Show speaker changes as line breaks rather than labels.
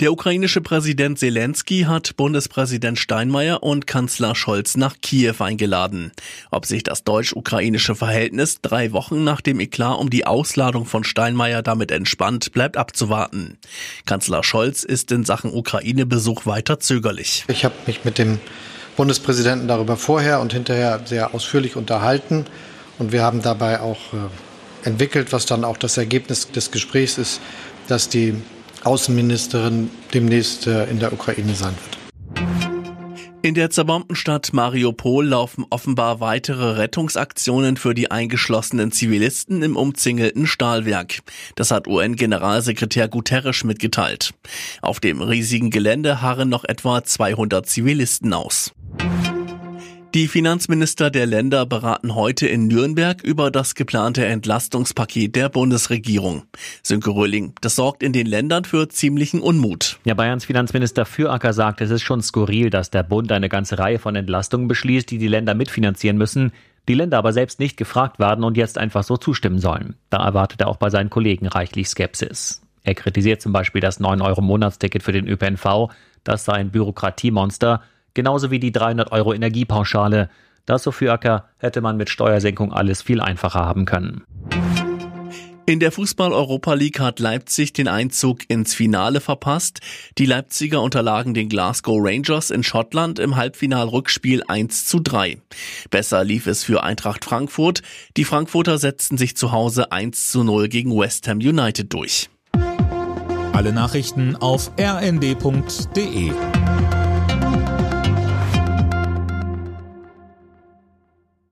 Der ukrainische Präsident Zelensky hat Bundespräsident Steinmeier und Kanzler Scholz nach Kiew eingeladen. Ob sich das deutsch-ukrainische Verhältnis drei Wochen nach dem Eklat um die Ausladung von Steinmeier damit entspannt, bleibt abzuwarten. Kanzler Scholz ist in Sachen Ukraine-Besuch weiter zögerlich.
Ich habe mich mit dem Bundespräsidenten darüber vorher und hinterher sehr ausführlich unterhalten und wir haben dabei auch äh, entwickelt, was dann auch das Ergebnis des Gesprächs ist, dass die Außenministerin demnächst äh, in der Ukraine sein wird.
In der zerbombten Stadt Mariupol laufen offenbar weitere Rettungsaktionen für die eingeschlossenen Zivilisten im umzingelten Stahlwerk. Das hat UN-Generalsekretär Guterres mitgeteilt. Auf dem riesigen Gelände harren noch etwa 200 Zivilisten aus. Die Finanzminister der Länder beraten heute in Nürnberg über das geplante Entlastungspaket der Bundesregierung. Sönke Röhling, das sorgt in den Ländern für ziemlichen Unmut.
Ja, Bayerns Finanzminister Füracker sagt, es ist schon skurril, dass der Bund eine ganze Reihe von Entlastungen beschließt, die die Länder mitfinanzieren müssen, die Länder aber selbst nicht gefragt werden und jetzt einfach so zustimmen sollen. Da erwartet er auch bei seinen Kollegen reichlich Skepsis. Er kritisiert zum Beispiel das 9-Euro-Monatsticket für den ÖPNV, das sei ein Bürokratiemonster, genauso wie die 300 Euro Energiepauschale. Das, so für Acker, hätte man mit Steuersenkung alles viel einfacher haben können.
In der Fußball-Europa League hat Leipzig den Einzug ins Finale verpasst. Die Leipziger unterlagen den Glasgow Rangers in Schottland im Halbfinal-Rückspiel 1 zu 3. Besser lief es für Eintracht Frankfurt. Die Frankfurter setzten sich zu Hause 1 zu 0 gegen West Ham United durch.
Alle Nachrichten auf rnd.de